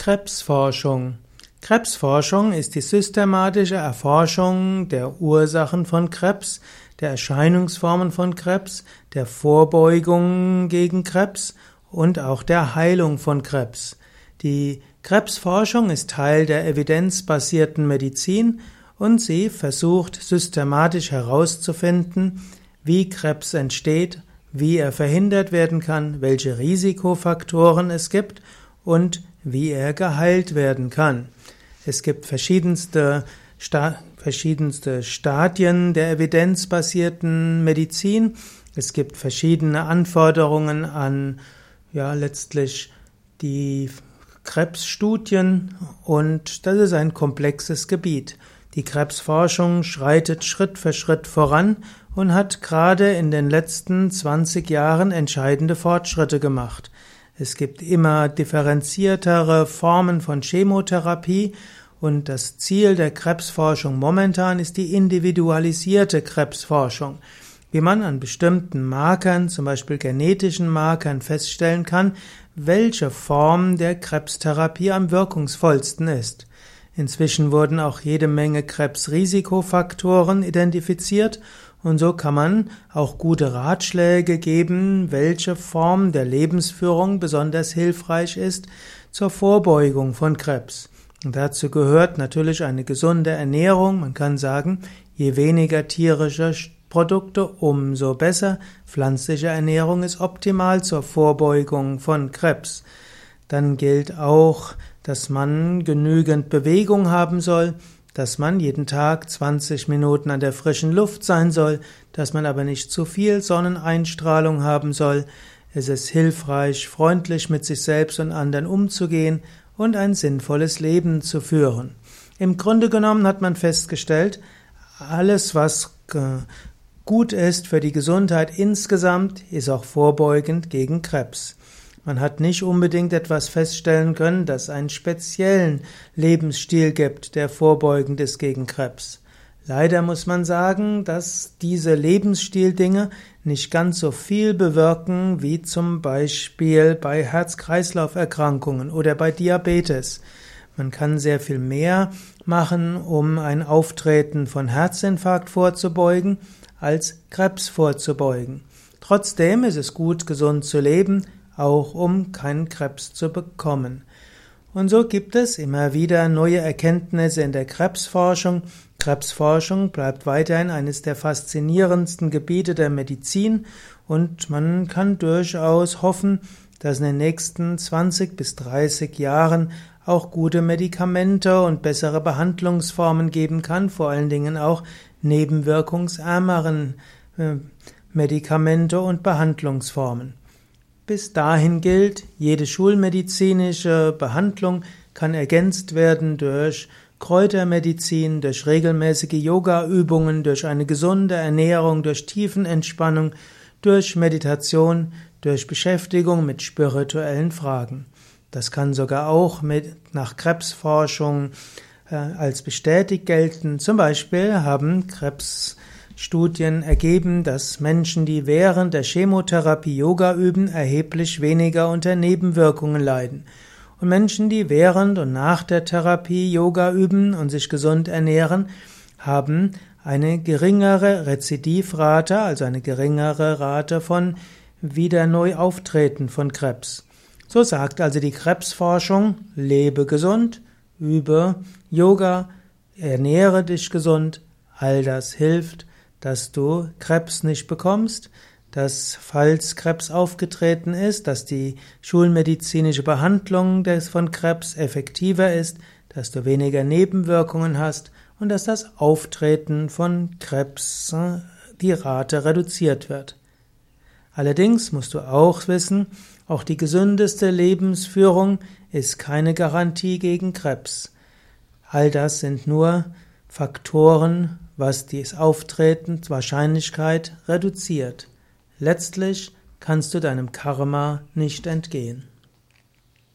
Krebsforschung. Krebsforschung ist die systematische Erforschung der Ursachen von Krebs, der Erscheinungsformen von Krebs, der Vorbeugung gegen Krebs und auch der Heilung von Krebs. Die Krebsforschung ist Teil der evidenzbasierten Medizin und sie versucht systematisch herauszufinden, wie Krebs entsteht, wie er verhindert werden kann, welche Risikofaktoren es gibt und wie er geheilt werden kann. Es gibt verschiedenste, Sta verschiedenste Stadien der evidenzbasierten Medizin. Es gibt verschiedene Anforderungen an, ja, letztlich die Krebsstudien und das ist ein komplexes Gebiet. Die Krebsforschung schreitet Schritt für Schritt voran und hat gerade in den letzten 20 Jahren entscheidende Fortschritte gemacht. Es gibt immer differenziertere Formen von Chemotherapie und das Ziel der Krebsforschung momentan ist die individualisierte Krebsforschung. Wie man an bestimmten Markern, zum Beispiel genetischen Markern, feststellen kann, welche Form der Krebstherapie am wirkungsvollsten ist. Inzwischen wurden auch jede Menge Krebsrisikofaktoren identifiziert und so kann man auch gute Ratschläge geben, welche Form der Lebensführung besonders hilfreich ist zur Vorbeugung von Krebs. Und dazu gehört natürlich eine gesunde Ernährung. Man kann sagen, je weniger tierische Produkte, umso besser. Pflanzliche Ernährung ist optimal zur Vorbeugung von Krebs. Dann gilt auch, dass man genügend Bewegung haben soll dass man jeden Tag 20 Minuten an der frischen Luft sein soll, dass man aber nicht zu viel Sonneneinstrahlung haben soll. Es ist hilfreich, freundlich mit sich selbst und anderen umzugehen und ein sinnvolles Leben zu führen. Im Grunde genommen hat man festgestellt, alles, was gut ist für die Gesundheit insgesamt, ist auch vorbeugend gegen Krebs. Man hat nicht unbedingt etwas feststellen können, dass einen speziellen Lebensstil gibt, der vorbeugend ist gegen Krebs. Leider muss man sagen, dass diese Lebensstildinge nicht ganz so viel bewirken wie zum Beispiel bei Herz-Kreislauf-Erkrankungen oder bei Diabetes. Man kann sehr viel mehr machen, um ein Auftreten von Herzinfarkt vorzubeugen, als Krebs vorzubeugen. Trotzdem ist es gut, gesund zu leben, auch um keinen Krebs zu bekommen. Und so gibt es immer wieder neue Erkenntnisse in der Krebsforschung. Krebsforschung bleibt weiterhin eines der faszinierendsten Gebiete der Medizin und man kann durchaus hoffen, dass in den nächsten 20 bis 30 Jahren auch gute Medikamente und bessere Behandlungsformen geben kann, vor allen Dingen auch nebenwirkungsärmeren äh, Medikamente und Behandlungsformen. Bis dahin gilt, jede schulmedizinische Behandlung kann ergänzt werden durch Kräutermedizin, durch regelmäßige Yogaübungen, durch eine gesunde Ernährung, durch Tiefenentspannung, durch Meditation, durch Beschäftigung mit spirituellen Fragen. Das kann sogar auch mit, nach Krebsforschung äh, als bestätigt gelten. Zum Beispiel haben Krebs Studien ergeben, dass Menschen, die während der Chemotherapie Yoga üben, erheblich weniger unter Nebenwirkungen leiden. Und Menschen, die während und nach der Therapie Yoga üben und sich gesund ernähren, haben eine geringere Rezidivrate, also eine geringere Rate von wieder neu auftreten von Krebs. So sagt also die Krebsforschung, lebe gesund, übe Yoga, ernähre dich gesund, all das hilft dass du Krebs nicht bekommst, dass falls Krebs aufgetreten ist, dass die schulmedizinische Behandlung des von Krebs effektiver ist, dass du weniger Nebenwirkungen hast und dass das Auftreten von Krebs äh, die Rate reduziert wird. Allerdings musst du auch wissen, auch die gesündeste Lebensführung ist keine Garantie gegen Krebs. All das sind nur Faktoren, was die Auftretenswahrscheinlichkeit reduziert. Letztlich kannst du deinem Karma nicht entgehen.